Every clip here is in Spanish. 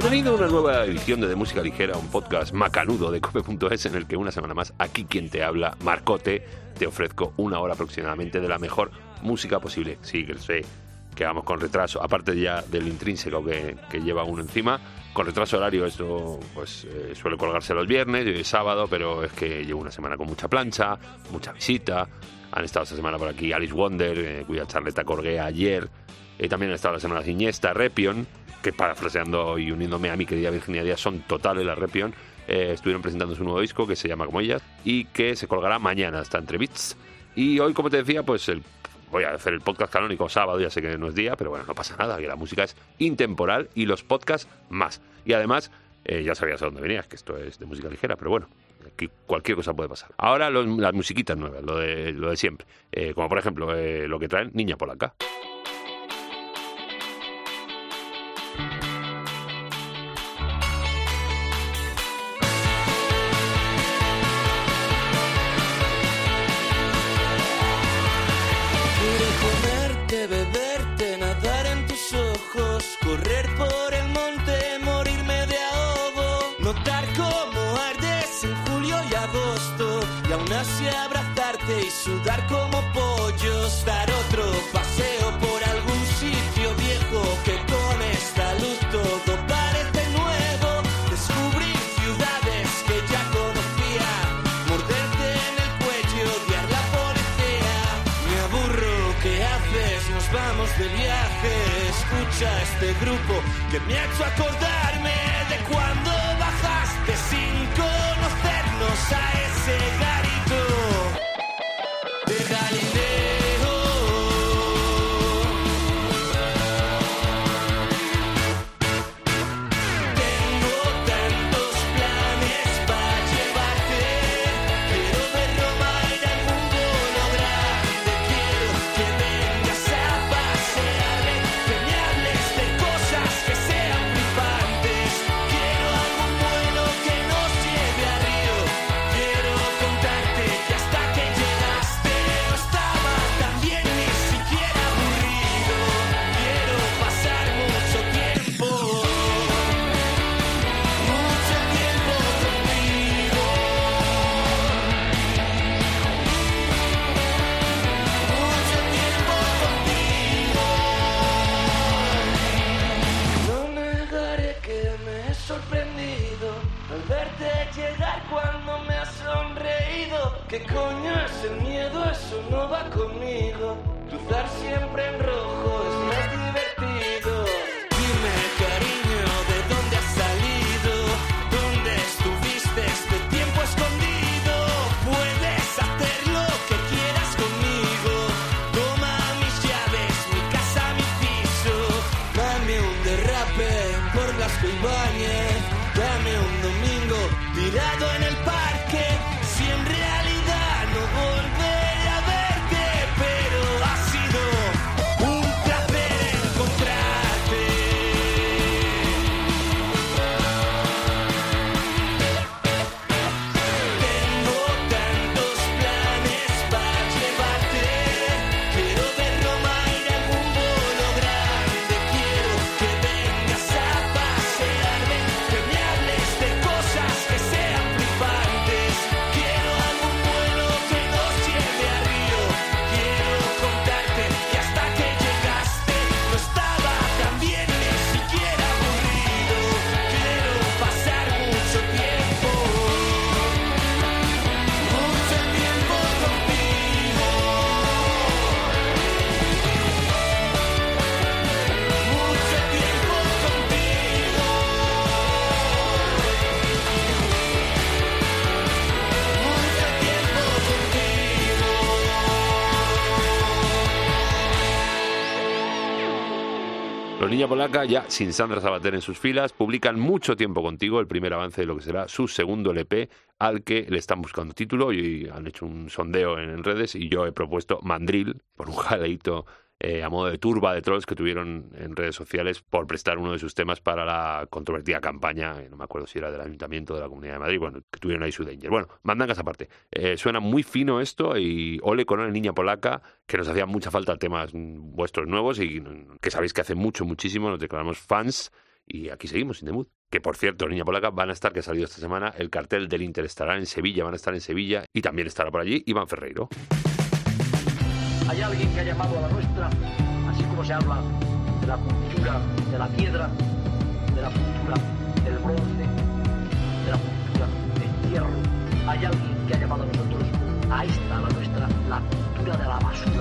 Bienvenido a una nueva edición de, de Música Ligera, un podcast macanudo de cope.es en el que una semana más, aquí quien te habla, Marcote, te ofrezco una hora aproximadamente de la mejor música posible. Sí, que sé que vamos con retraso, aparte ya del intrínseco que, lleva uno encima, con retraso horario esto pues eh, suele colgarse los viernes, y sábado, pero es que llevo una semana con mucha plancha, mucha visita, han estado esta semana por aquí Alice Wonder, eh, cuya charleta colgué ayer, eh, también han estado la semana Iniesta, Repion, que parafraseando y uniéndome a mi querida Virginia Díaz son totales la Repion, eh, estuvieron presentando su nuevo disco que se llama como ellas y que se colgará mañana, está entre bits. Y hoy, como te decía, pues voy a hacer el podcast canónico sábado, ya sé que no es día, pero bueno, no pasa nada, que la música es intemporal y los podcasts más. Y además, eh, ya sabías a dónde venías, que esto es de música ligera, pero bueno, aquí cualquier cosa puede pasar. Ahora las musiquitas nuevas, lo de, lo de siempre, eh, como por ejemplo lo que traen Niña Polaca. Y sudar como pollos, dar otro paseo por algún sitio viejo que con esta luz todo parece nuevo, descubrir ciudades que ya conocía, morderte en el cuello, odiar la policía, me aburro, ¿qué haces? Nos vamos de viaje, escucha este grupo que me ha hecho acordarme ¿Qué coño es el miedo? Eso no va conmigo. Cruzar siempre en rojo Polaca, ya sin Sandra Sabater en sus filas, publican mucho tiempo contigo el primer avance de lo que será su segundo LP, al que le están buscando título y han hecho un sondeo en, redes y yo he propuesto Mandril por un jaleito eh, a modo de turba de trolls que tuvieron en redes sociales por prestar uno de sus temas para la controvertida campaña, eh, no me acuerdo si era del Ayuntamiento de la Comunidad de Madrid, bueno, que tuvieron ahí su danger. Bueno, mandangas aparte. Eh, suena muy fino esto y ole con una niña polaca que nos hacía mucha falta temas vuestros nuevos y que sabéis que hace mucho, muchísimo, nos declaramos fans Y aquí seguimos, sin mood. Que por cierto, Niña Polaca van a estar, que ha salido esta semana, el cartel del Inter estará en Sevilla, van a estar en Sevilla y también estará por allí Iván Ferreiro. Hay alguien que ha llamado a la nuestra, así como se habla de la cultura de la piedra, de la cultura del bronce, de la cultura del hierro. Hay alguien que ha llamado a nosotros, a esta, la nuestra, la cultura de la basura.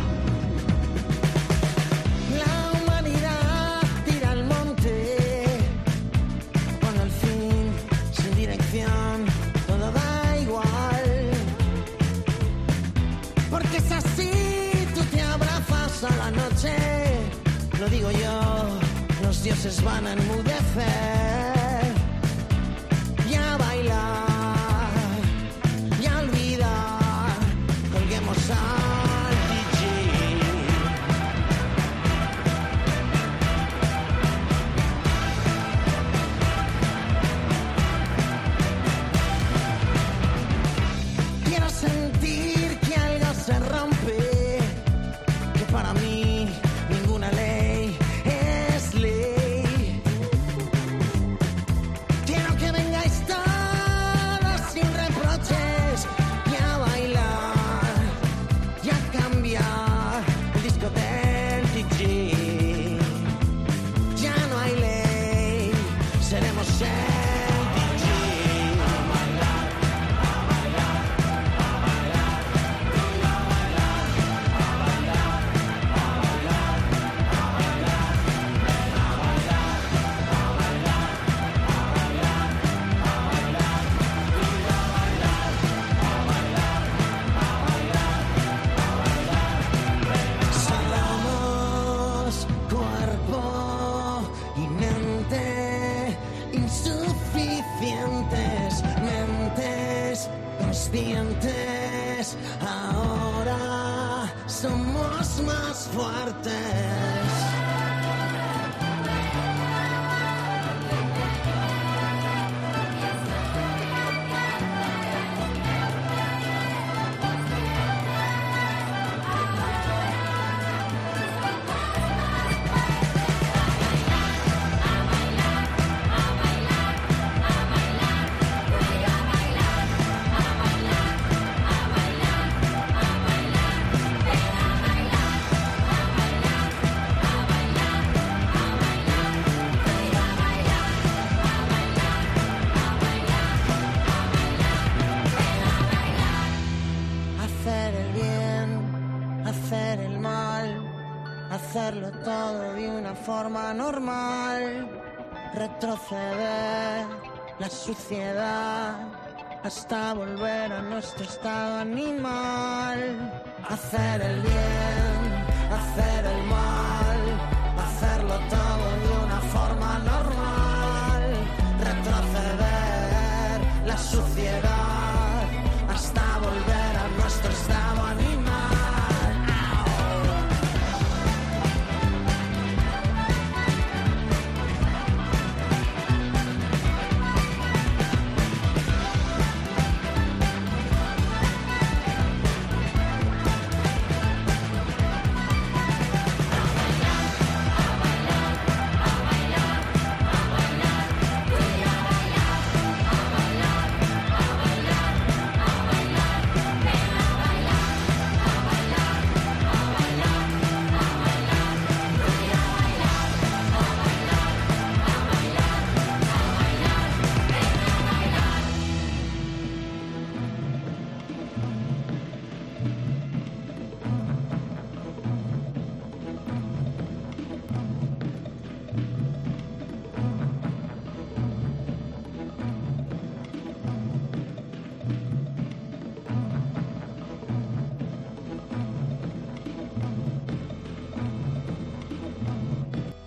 Digo yo, los dioses van a enmudecer normal, retroceder la suciedad hasta volver a nuestro estado animal. Hacer el bien, hacer el mal, hacerlo todo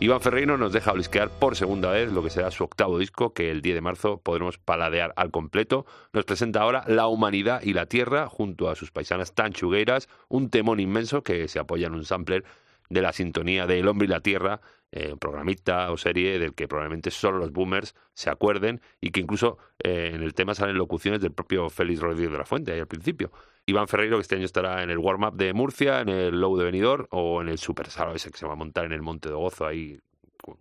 Iván Ferreiro nos deja blisquear por segunda vez lo que será su octavo disco, que el 10 de marzo podremos paladear al completo. Nos presenta ahora La Humanidad y la Tierra, junto a sus paisanas tanchugueiras, un temón inmenso que se apoya en un sampler de la sintonía de El Hombre y la Tierra, eh, programita o serie del que probablemente solo los boomers se acuerden y que incluso eh, en el tema salen locuciones del propio Félix Rodríguez de la Fuente ahí al principio. Iván Ferreiro, que este año estará en el warm-up de Murcia, en el Low de Benidorm o en el Super Salo ese que se va a montar en el Monte de Gozo ahí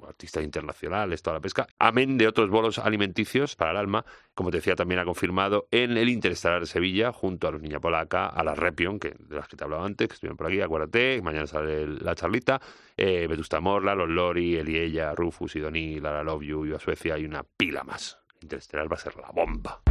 artistas internacionales, toda la pesca, amén de otros bolos alimenticios para el alma, como te decía, también ha confirmado en el Interestelar de Sevilla, junto a los Niña Polaca, a las Repion, que, de las que te hablaba antes, que estuvieron por aquí, acuérdate, mañana sale la charlita, eh, Vetusta Morla, Los Lori, Eliella, Rufus, Idoni, Lara Love You, a Suecia, y una pila más. Interestelar va a ser la bomba.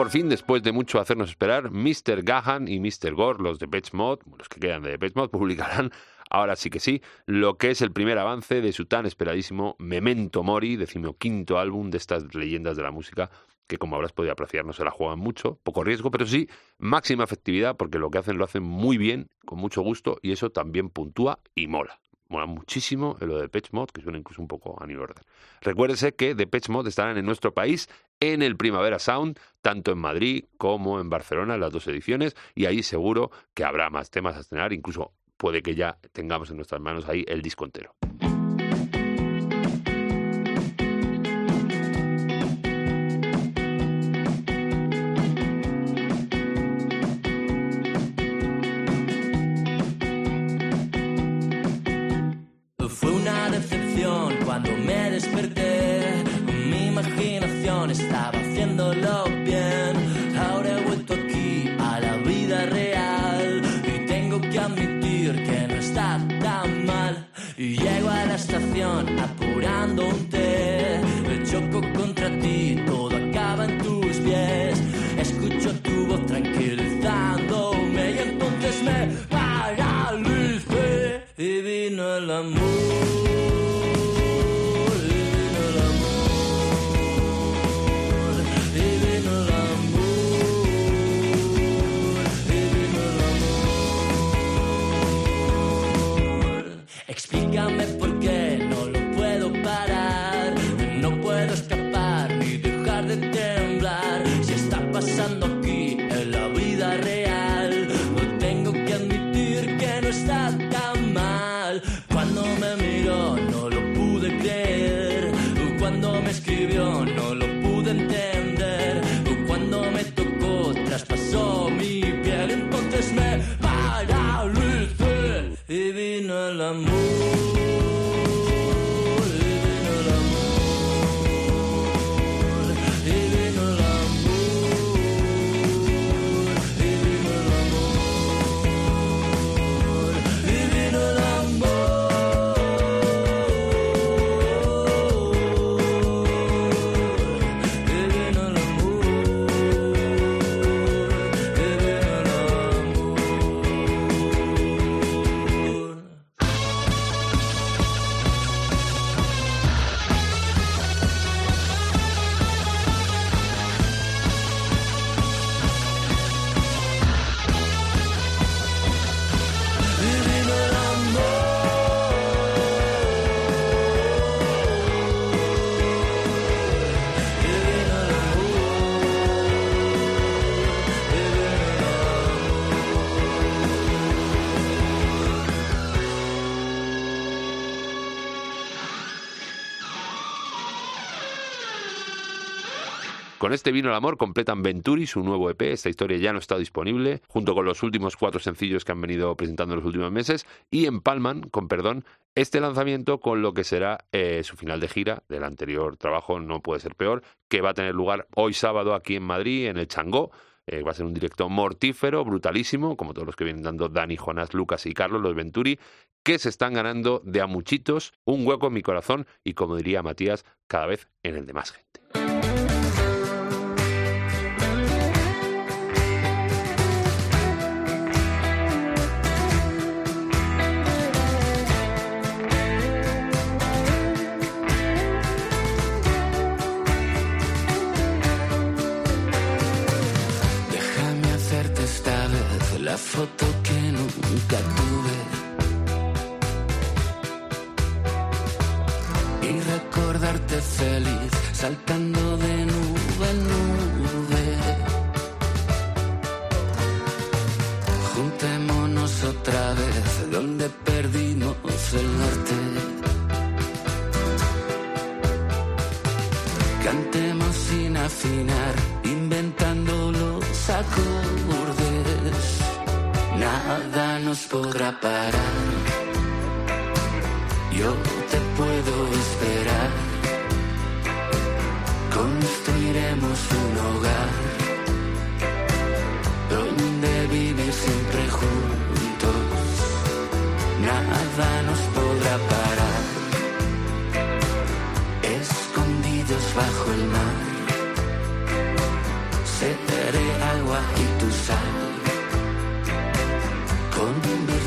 Por fin, después de mucho hacernos esperar, Mr. Gahan y Mr. Gore, los de Mode, los que quedan de Mode, publicarán, ahora sí que sí, lo que es el primer avance de su tan esperadísimo Memento Mori, decimoquinto álbum de estas leyendas de la música, que como habrás podido apreciar no se la juegan mucho, poco riesgo, pero sí máxima efectividad, porque lo que hacen lo hacen muy bien, con mucho gusto, y eso también puntúa y mola. Mola muchísimo lo de Depeche Mode, que suena incluso un poco a New Order. Recuérdese que Depeche Mode estarán en nuestro país en el Primavera Sound, tanto en Madrid como en Barcelona, en las dos ediciones, y ahí seguro que habrá más temas a estrenar, incluso puede que ya tengamos en nuestras manos ahí el disco entero. Con este vino el amor completan Venturi su nuevo EP. Esta historia ya no está disponible, junto con los últimos cuatro sencillos que han venido presentando en los últimos meses. Y empalman, con perdón, este lanzamiento con lo que será eh, su final de gira del anterior trabajo, No Puede Ser Peor, que va a tener lugar hoy sábado aquí en Madrid, en el Changó. Eh, va a ser un directo mortífero, brutalísimo, como todos los que vienen dando Dani, Jonás, Lucas y Carlos, los Venturi, que se están ganando de a muchitos un hueco en mi corazón y, como diría Matías, cada vez en el de más gente. Foto que nunca tuve. Y recordarte feliz, saltando de nube en nube. Juntémonos otra vez donde perdimos el norte. Cantemos sin afinar, inventando los acordes. Nada nos podrá parar. Yo te puedo esperar. Construiremos un hogar donde vivir siempre juntos. Nada nos podrá parar escondidos bajo el mar. Seré agua y tu sal, Come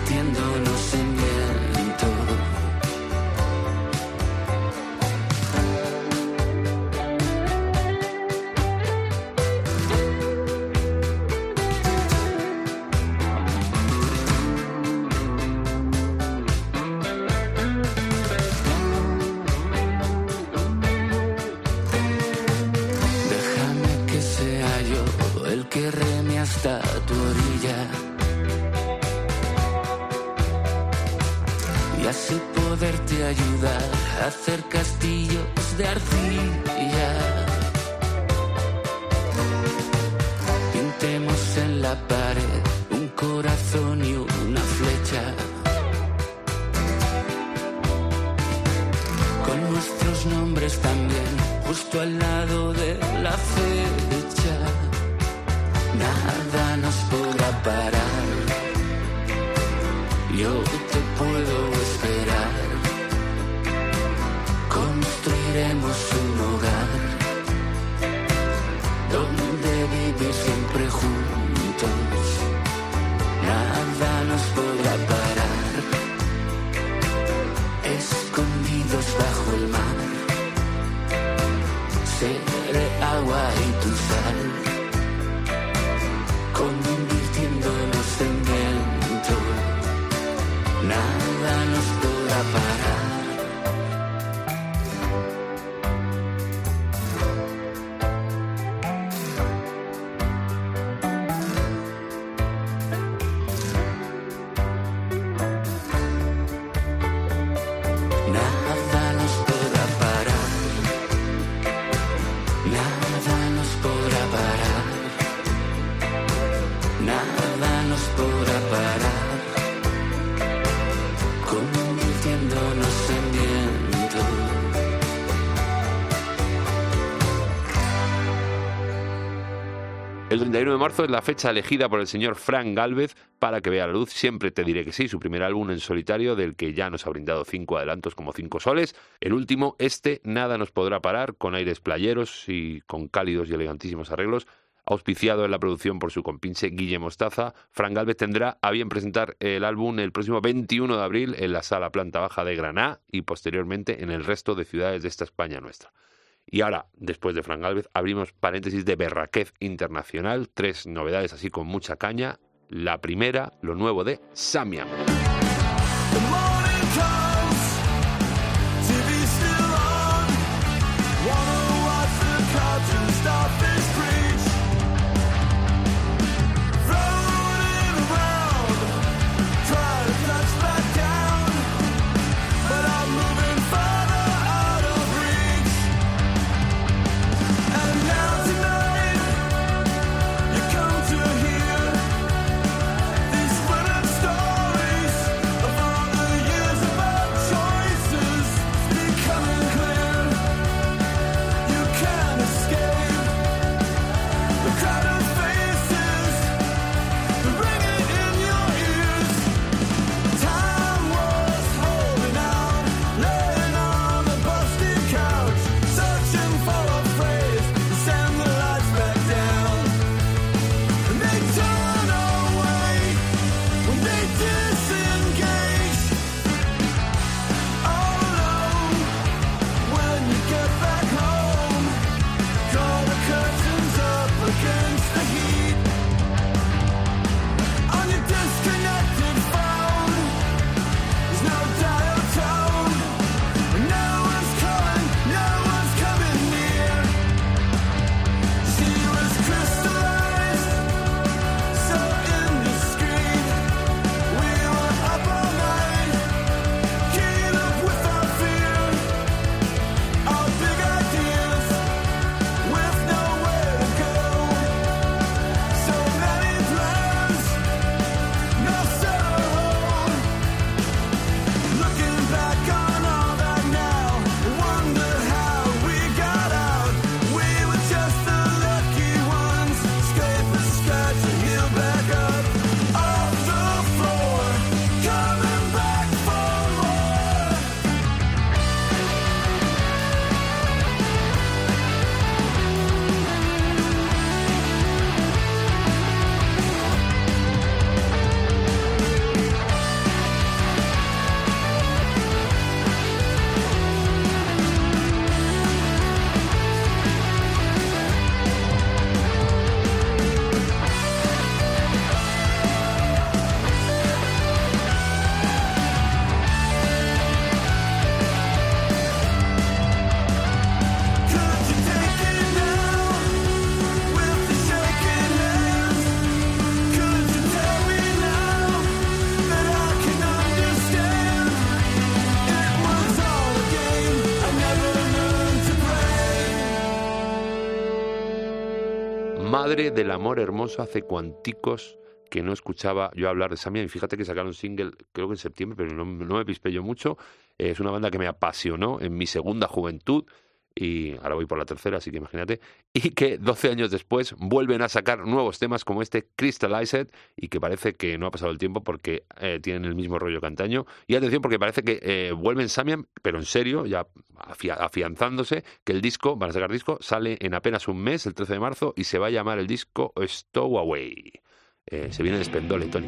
31 de marzo es la fecha elegida por el señor Frank Galvez para que vea la luz. Siempre te diré que sí, su primer álbum en solitario, del que ya nos ha brindado cinco adelantos como cinco soles. El último, este, Nada nos podrá parar, con aires playeros y con cálidos y elegantísimos arreglos. Auspiciado en la producción por su compinche Guille Mostaza, Frank Galvez tendrá a bien presentar el álbum el próximo 21 de abril en la sala planta baja de Granada y posteriormente en el resto de ciudades de esta España nuestra. Y ahora, después de Frank Galvez, abrimos paréntesis de Berraquez Internacional, tres novedades así con mucha caña. La primera, lo nuevo de Samiam. Del amor hermoso, hace cuanticos que no escuchaba yo hablar de Samia y fíjate que sacaron single creo que en septiembre, pero no, no me pispé yo mucho. Es una banda que me apasionó en mi segunda juventud. Y ahora voy por la tercera, así que imagínate, y que 12 años después vuelven a sacar nuevos temas como este Crystallized y que parece que no ha pasado el tiempo porque eh, tienen el mismo rollo que antaño. Y atención porque parece que eh, vuelven Samian, pero en serio, ya afianzándose, que el disco, van a sacar disco, sale en apenas un mes, el 13 de marzo, y se va a llamar el disco Stowaway. Eh, se viene el espendole, Tony.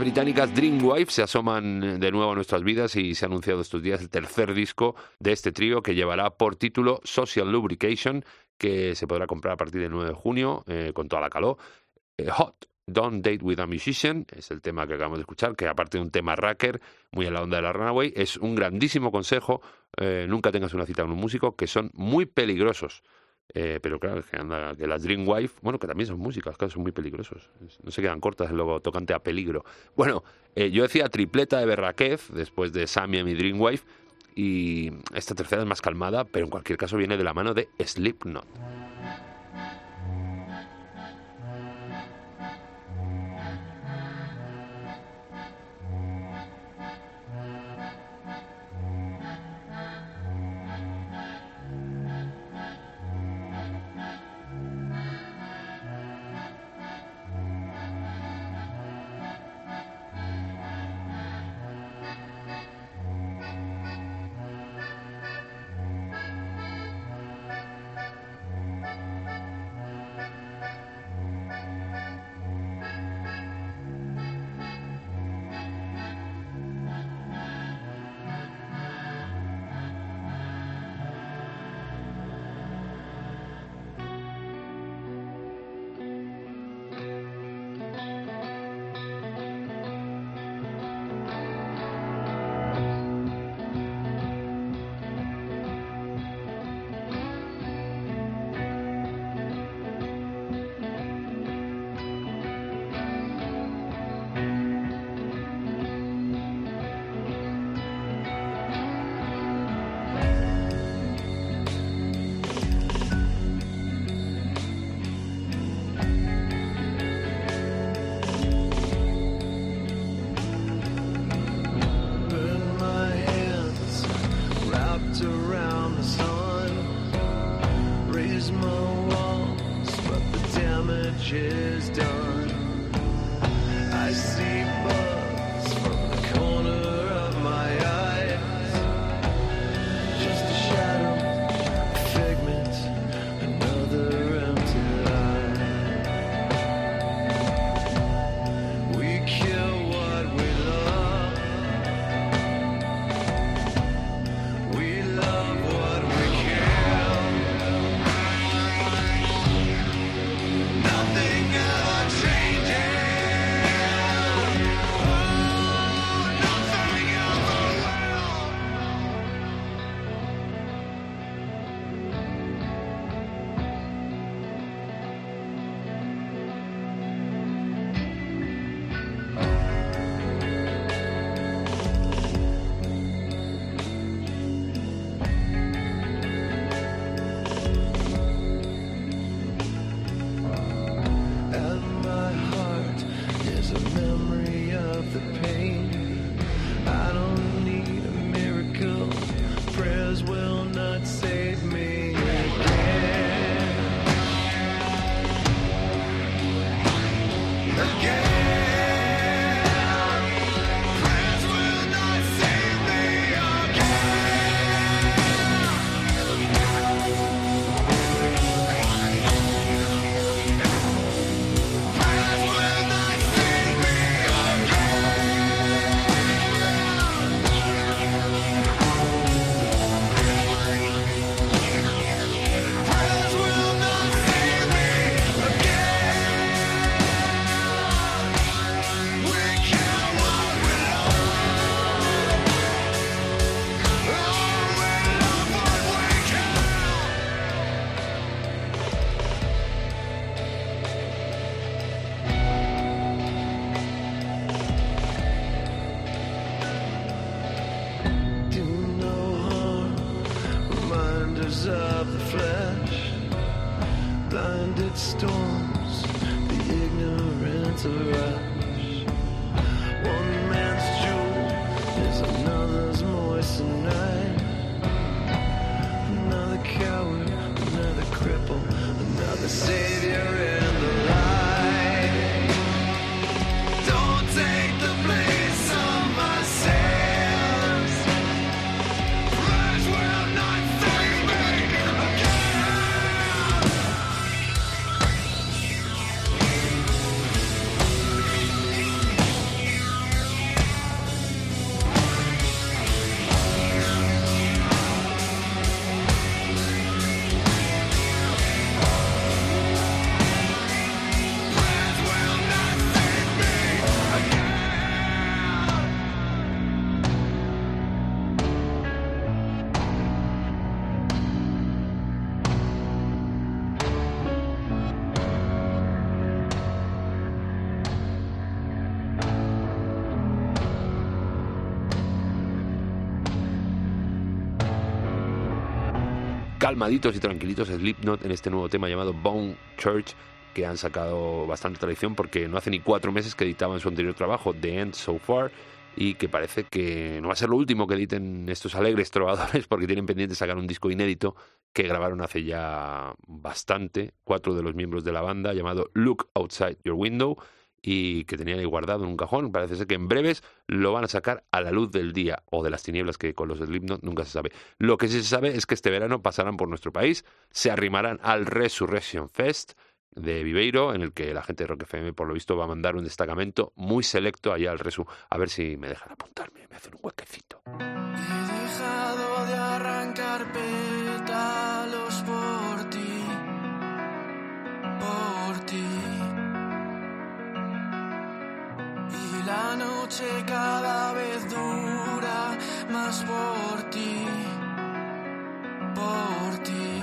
Británicas Dreamwife se asoman de nuevo a nuestras vidas y se ha anunciado estos días el tercer disco de este trío que llevará por título Social Lubrication, que se podrá comprar a partir del 9 de junio eh, con toda la calor. Eh, Hot, Don't Date with a Musician, es el tema que acabamos de escuchar, que aparte de un tema racker, muy en la onda de la Runaway, es un grandísimo consejo, eh, nunca tengas una cita con un músico, que son muy peligrosos. Eh, pero claro, que, anda, que las Dreamwife, bueno, que también son músicas, claro, son muy peligrosos. No se quedan cortas lo tocante a peligro. Bueno, eh, yo decía tripleta de Berraquez, después de Sammy y Dreamwife, y esta tercera es más calmada, pero en cualquier caso viene de la mano de Slipknot. Calmaditos y tranquilitos Slipknot en este nuevo tema llamado Bone Church que han sacado bastante tradición porque no hace ni cuatro meses que editaban su anterior trabajo The End So Far y que parece que no va a ser lo último que editen estos alegres trovadores porque tienen pendiente sacar un disco inédito que grabaron hace ya bastante cuatro de los miembros de la banda llamado Look Outside Your Window y que tenían ahí guardado en un cajón. Parece ser que en breves lo van a sacar a la luz del día o de las tinieblas que con los Slipknot nunca se sabe. Lo que sí se sabe es que este verano pasarán por nuestro país, se arrimarán al Resurrection Fest de Viveiro, en el que la gente de Rock FM, por lo visto, va a mandar un destacamento muy selecto allá al Resu. A ver si me dejan apuntarme, me hacen un huequecito. He dejado de arrancar pétalos por ti, por ti. La noche cada vez dura más por ti, por ti.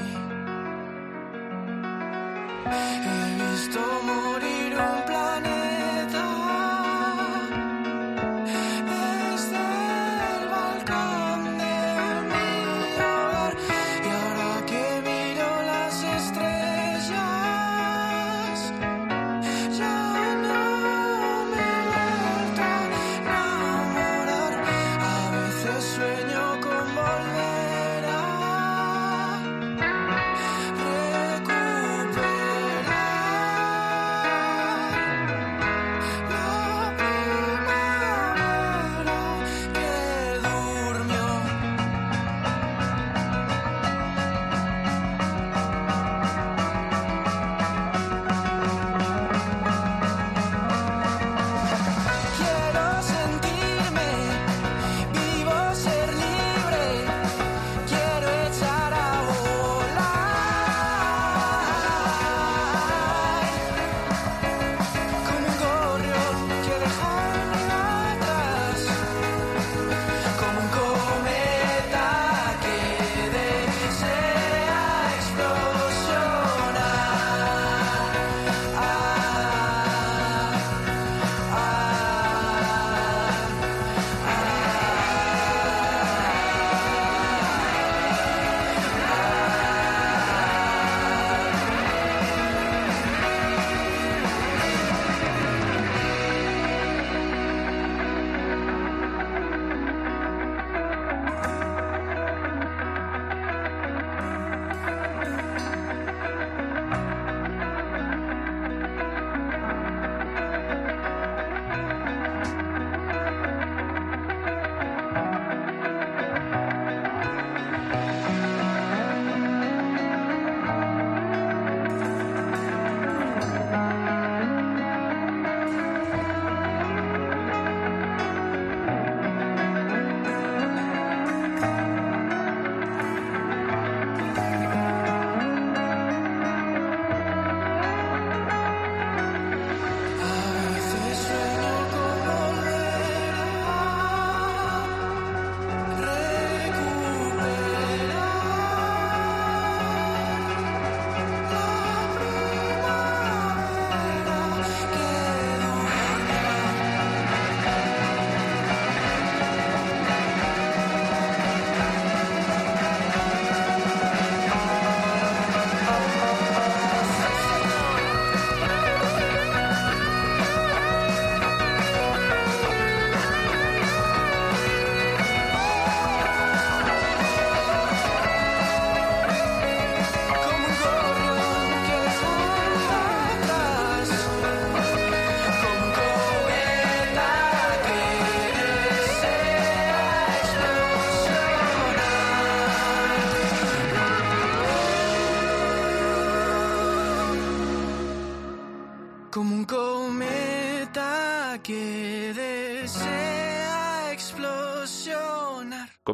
He visto morir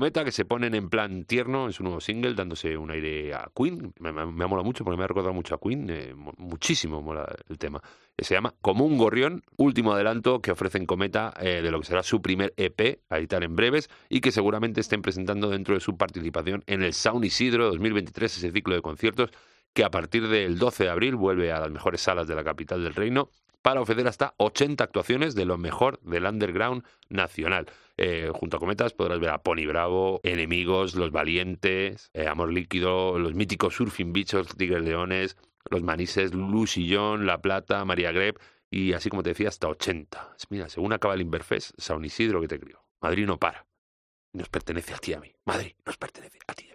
Cometa, que se ponen en plan tierno en su nuevo single, dándose un aire a Queen. Me, me, ha molado mucho porque me ha recordado mucho a Queen. eh, mo- muchísimo mola el tema. Se llama Como un gorrión, último adelanto que ofrecen Cometa eh, de lo que será su primer EP a editar en breves y que seguramente estén presentando dentro de su participación en el Sound Isidro 2023, ese ciclo de conciertos que a partir del 12 de abril vuelve a las mejores salas de la capital del reino para ofrecer hasta 80 actuaciones de lo mejor del underground nacional. Eh, junto a Cometas podrás ver a Pony Bravo, Enemigos, Los Valientes, eh, Amor Líquido, los míticos Surfing Bichos, Tigres Leones, Los Manises, Lulu Sillón, La Plata, María Greb y así como te decía, hasta 80. Mira, según acaba el Inverfest, San Isidro que te crió. Madrid no para. Nos pertenece a ti a mí. Madrid nos pertenece a ti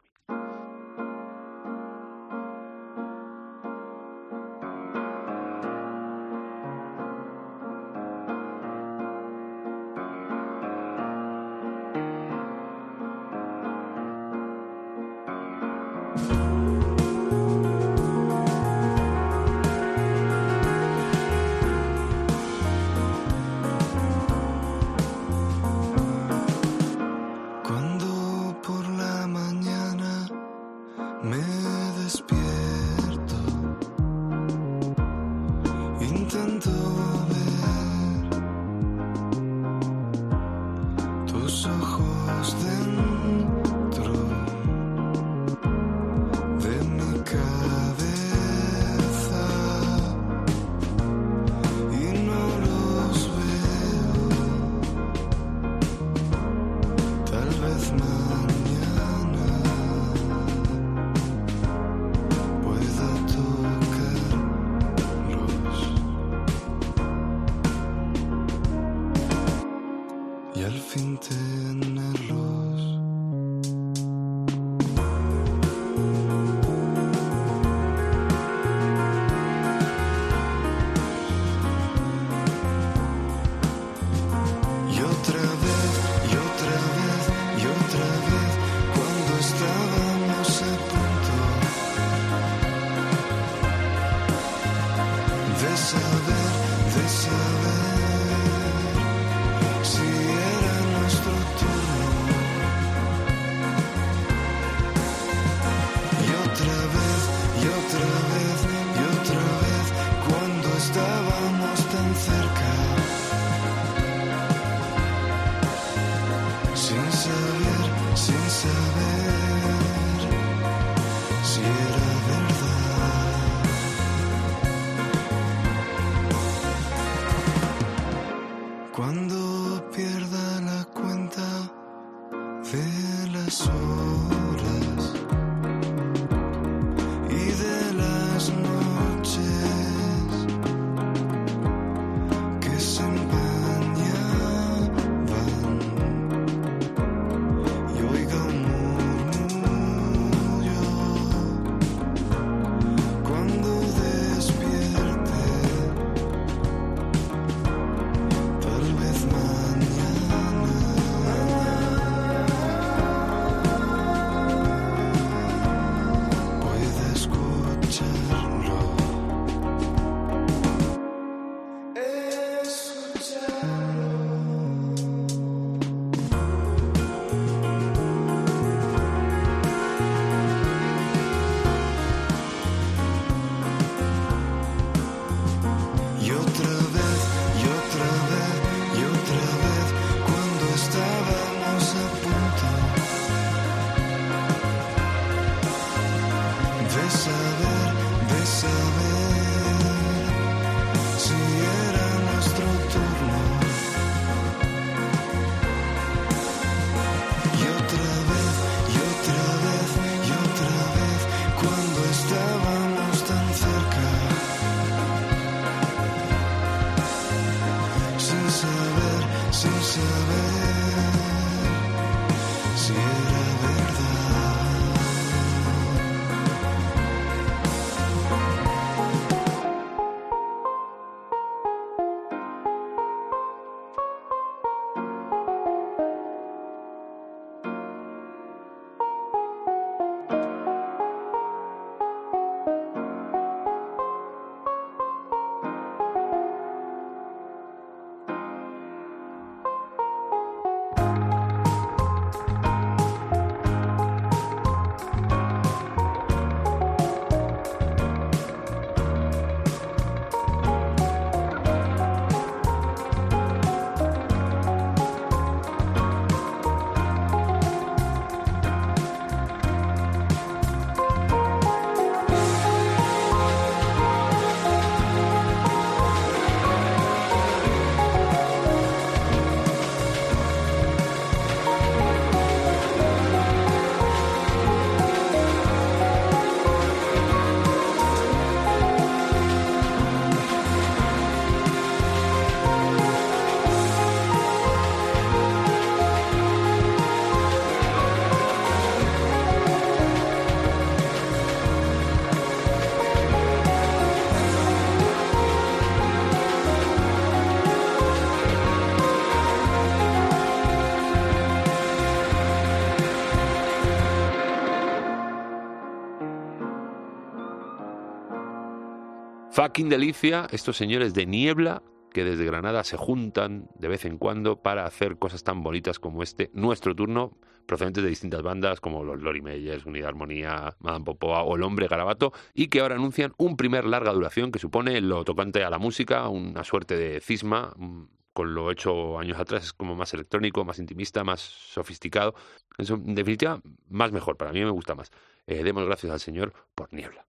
Fucking delicia, estos señores de niebla que desde Granada se juntan de vez en cuando para hacer cosas tan bonitas como este, nuestro turno, procedentes de distintas bandas como los Lori Meyers, Unidad Armonía, Madame Popoa o El Hombre Garabato, y que ahora anuncian un primer larga duración que supone lo tocante a la música, una suerte de cisma, mm, con lo hecho años atrás, es como más electrónico, más intimista, más sofisticado. En definitiva, más mejor, para mí me gusta más. Eh, demos gracias al Señor por niebla.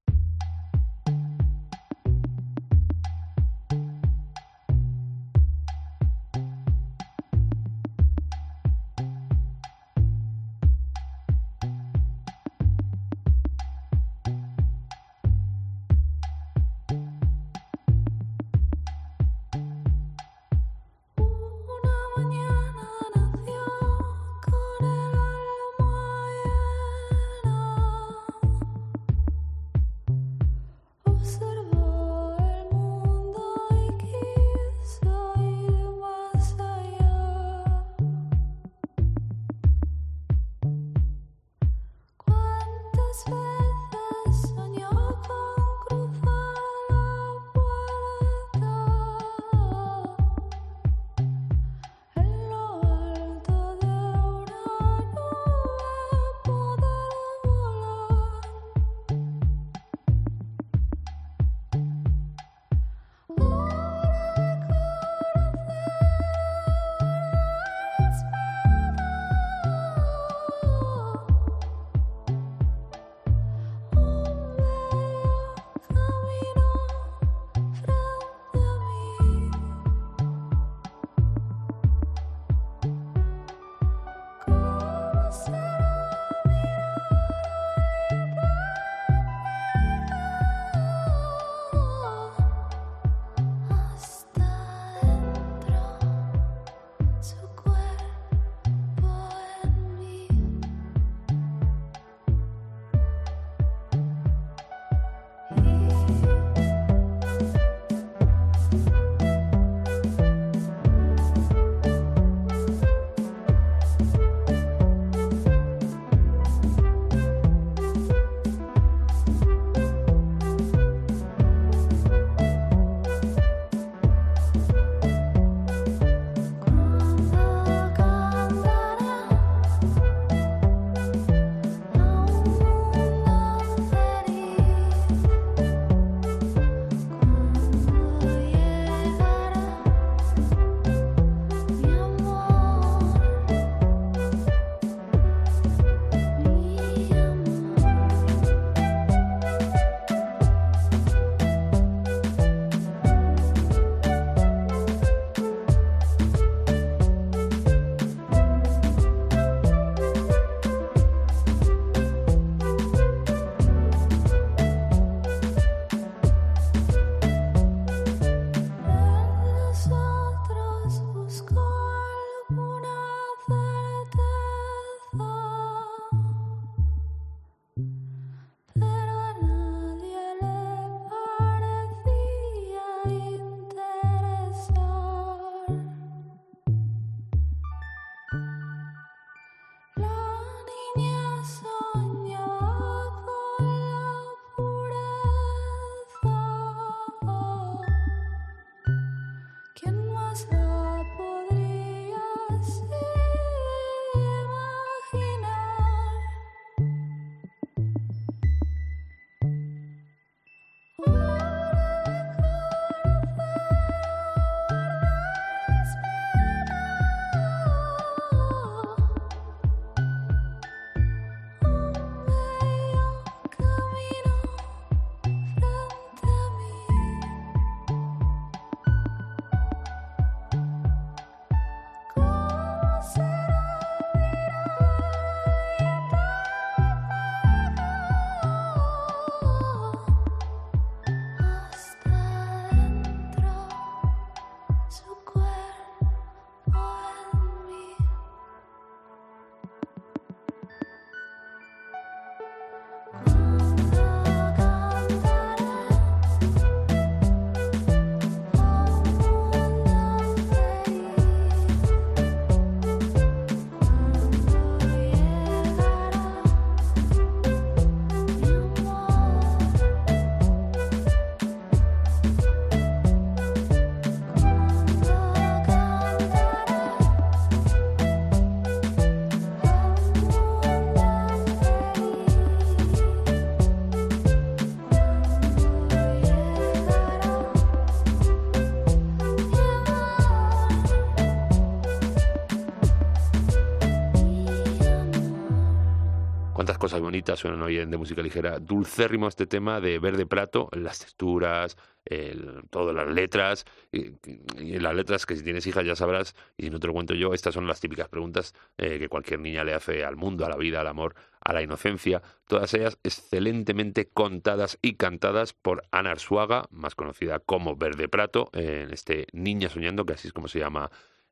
Temanitas suenan hoy en de música ligera. Dulcérrimo este tema de Verde Prato, las texturas, el- todas las letras. Y, y las letras que si tienes hijas ya sabrás, y si no te lo cuento yo, estas son las típicas preguntas eh, que cualquier niña le hace al mundo, a la vida, al amor, a la inocencia. Todas ellas excelentemente contadas y cantadas por Ana Arzuaga, más conocida como Verde Prato, en este Niña Soñando, que así es como se llama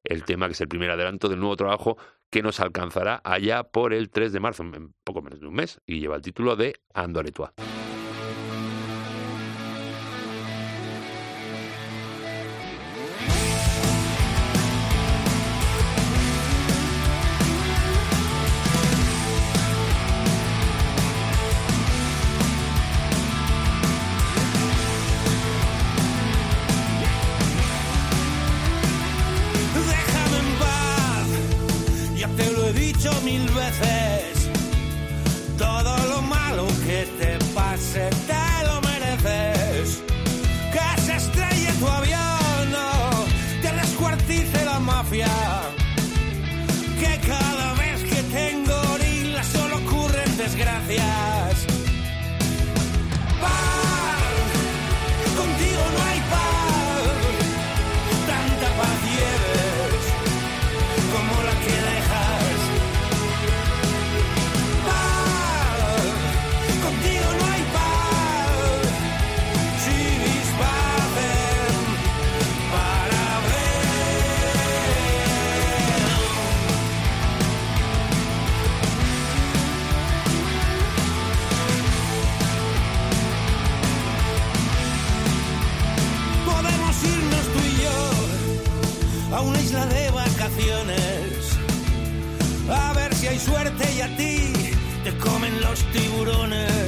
el tema, que es el primer adelanto del nuevo trabajo que nos alcanzará allá por el 3 de marzo, en poco menos de un mes, y lleva el título de Andole dicho mil veces. Te comen los tiburones.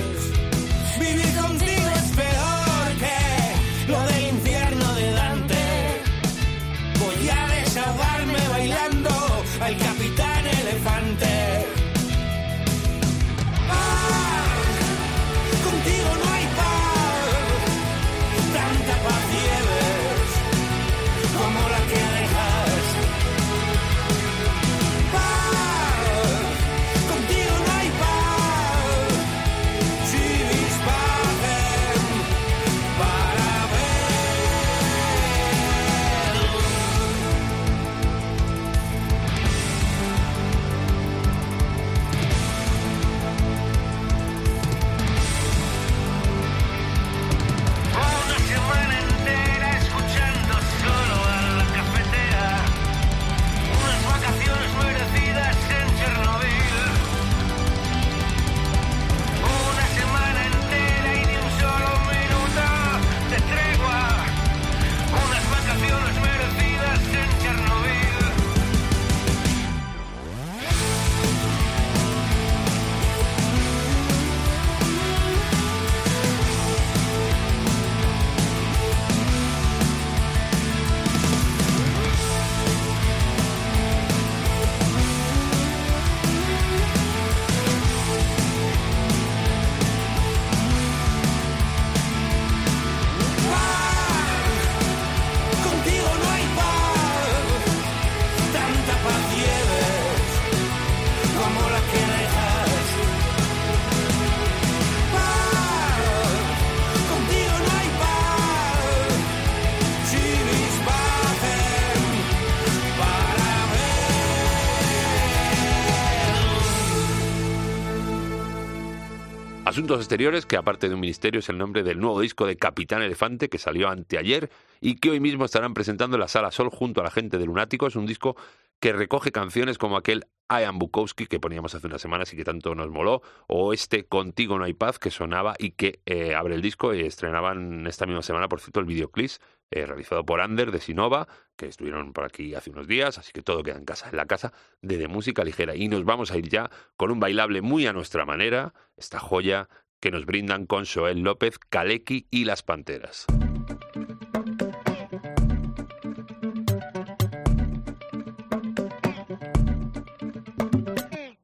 Exteriores, que aparte de un ministerio es el nombre del nuevo disco de Capitán Elefante que salió anteayer y que hoy mismo estarán presentando en la Sala Sol junto a la gente de Lunático. Es un disco que recoge canciones como aquel I Am Bukowski que poníamos hace unas semanas y que tanto nos moló, o este Contigo no hay paz que sonaba y que eh, abre el disco y estrenaban esta misma semana, por cierto, el videoclip eh, realizado por Ander de Sinova, que estuvieron por aquí hace unos días, así que todo queda en casa, en la casa de, música ligera. Y nos vamos a ir ya con un bailable muy a nuestra manera, esta joya que nos brindan con Joel López, Kaleki y Las Panteras.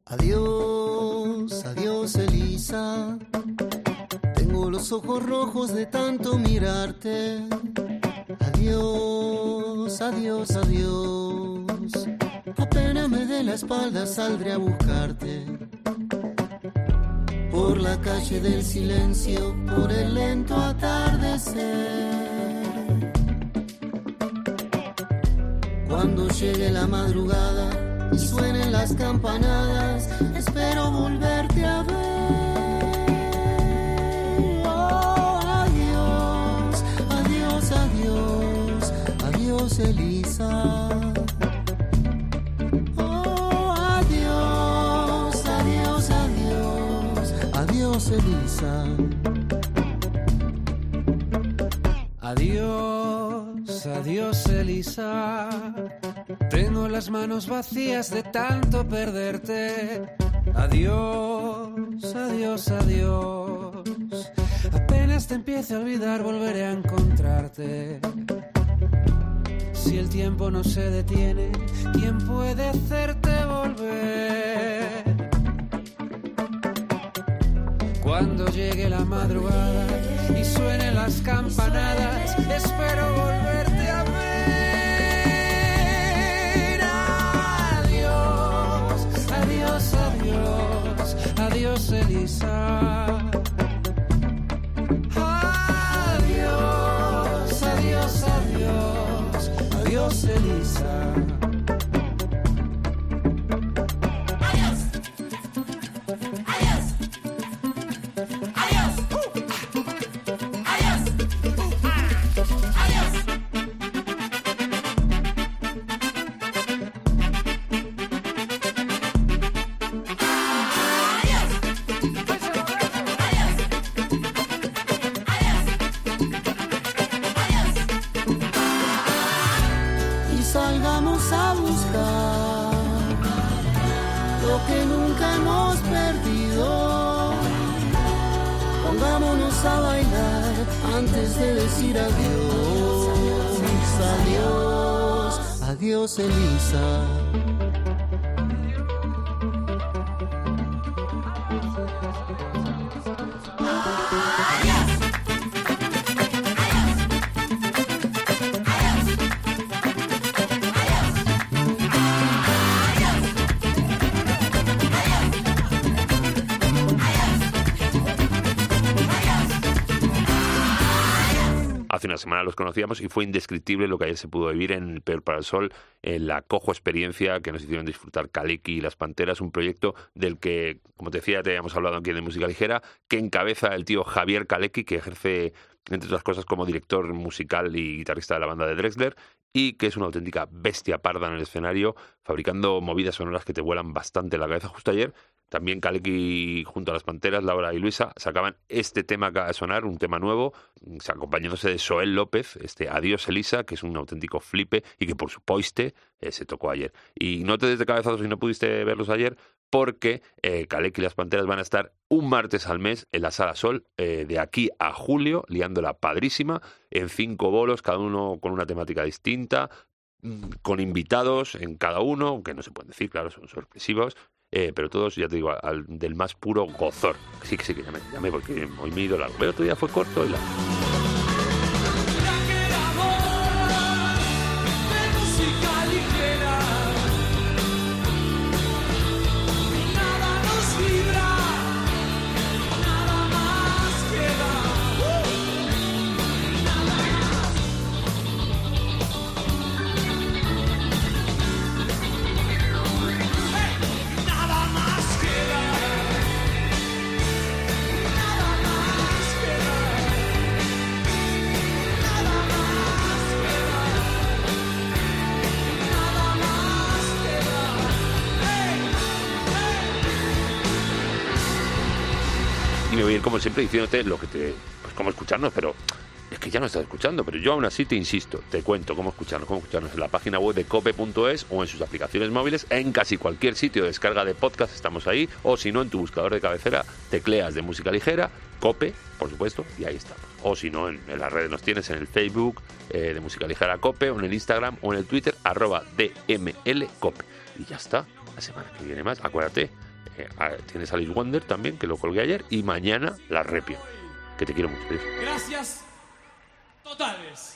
Adiós, adiós Elisa. Tengo los ojos rojos de tanto mirarte. Adiós, adiós, adiós. Apenas me dé la espalda saldré a buscarte. por la calle del silencio, por el lento atardecer. Cuando llegue la madrugada y suenen las campanadas, espero volverte a ver. Elisa. Oh, adiós, adiós, adiós, adiós, Elisa. Adiós, adiós Elisa. Tengo las manos vacías de tanto perderte. Adiós, adiós, adiós. Apenas te empiece a olvidar, volveré a encontrarte. Si el tiempo no se detiene, ¿quién puede hacerte volver? Cuando llegue la madrugada y suenen las campanadas, espero volverte a ver. Adiós, adiós, adiós, adiós, Elisa. De decir adiós. Adiós, adiós, Elisa. Los conocíamos y fue indescriptible lo que ayer se pudo vivir en el Peor para el Sol, en la cojo experiencia que nos hicieron disfrutar Kaleki y Las Panteras, un proyecto del que, como te decía, te habíamos hablado aquí de música ligera, que encabeza el tío Javier Kaleki, que ejerce, entre otras cosas, como director musical y guitarrista de la banda de Drexler, y que es una auténtica bestia parda en el escenario, fabricando movidas sonoras que te vuelan bastante la cabeza. Justo ayer también Kaleki junto a las Panteras, Laura y Luisa, sacaban este tema que acaba de sonar, un tema nuevo, acompañándose de Soel López, este Adiós Elisa, que es un auténtico flipe y que por su poiste eh, se tocó ayer. Y no te des de cabezazo si no pudiste verlos ayer, porque eh, y las Panteras van a estar un martes al mes en la Sala Sol, eh, de aquí a julio, liándola padrísima, en cinco bolos, cada uno con una temática distinta, mm, con invitados en cada uno, que no se pueden decir, claro, son sorpresivos, eh, pero todos, ya te digo, al, del más puro gozor. Sí, que sí, que llamé, llamé porque hoy me ido largo. Pero otro día fue corto y. Como siempre diciéndote lo que te. Pues cómo escucharnos, pero. Es que ya no estás escuchando, pero yo aún así te insisto, te cuento cómo escucharnos, cómo escucharnos en la página web de cope.es o en sus aplicaciones móviles, en casi cualquier sitio de descarga de podcast estamos ahí, o si no, en tu buscador de cabecera, tecleas de música ligera, cope, por supuesto, y ahí estamos. O si no, en, en las redes nos tienes en el Facebook eh, de música ligera cope, o en el Instagram, o en el Twitter, arroba dmlcope. Y ya está, la semana que viene más, acuérdate, eh, ah, tienes Alice Wonder también, que lo colgué ayer, y mañana la repio. Que te quiero mucho. Gracias totales.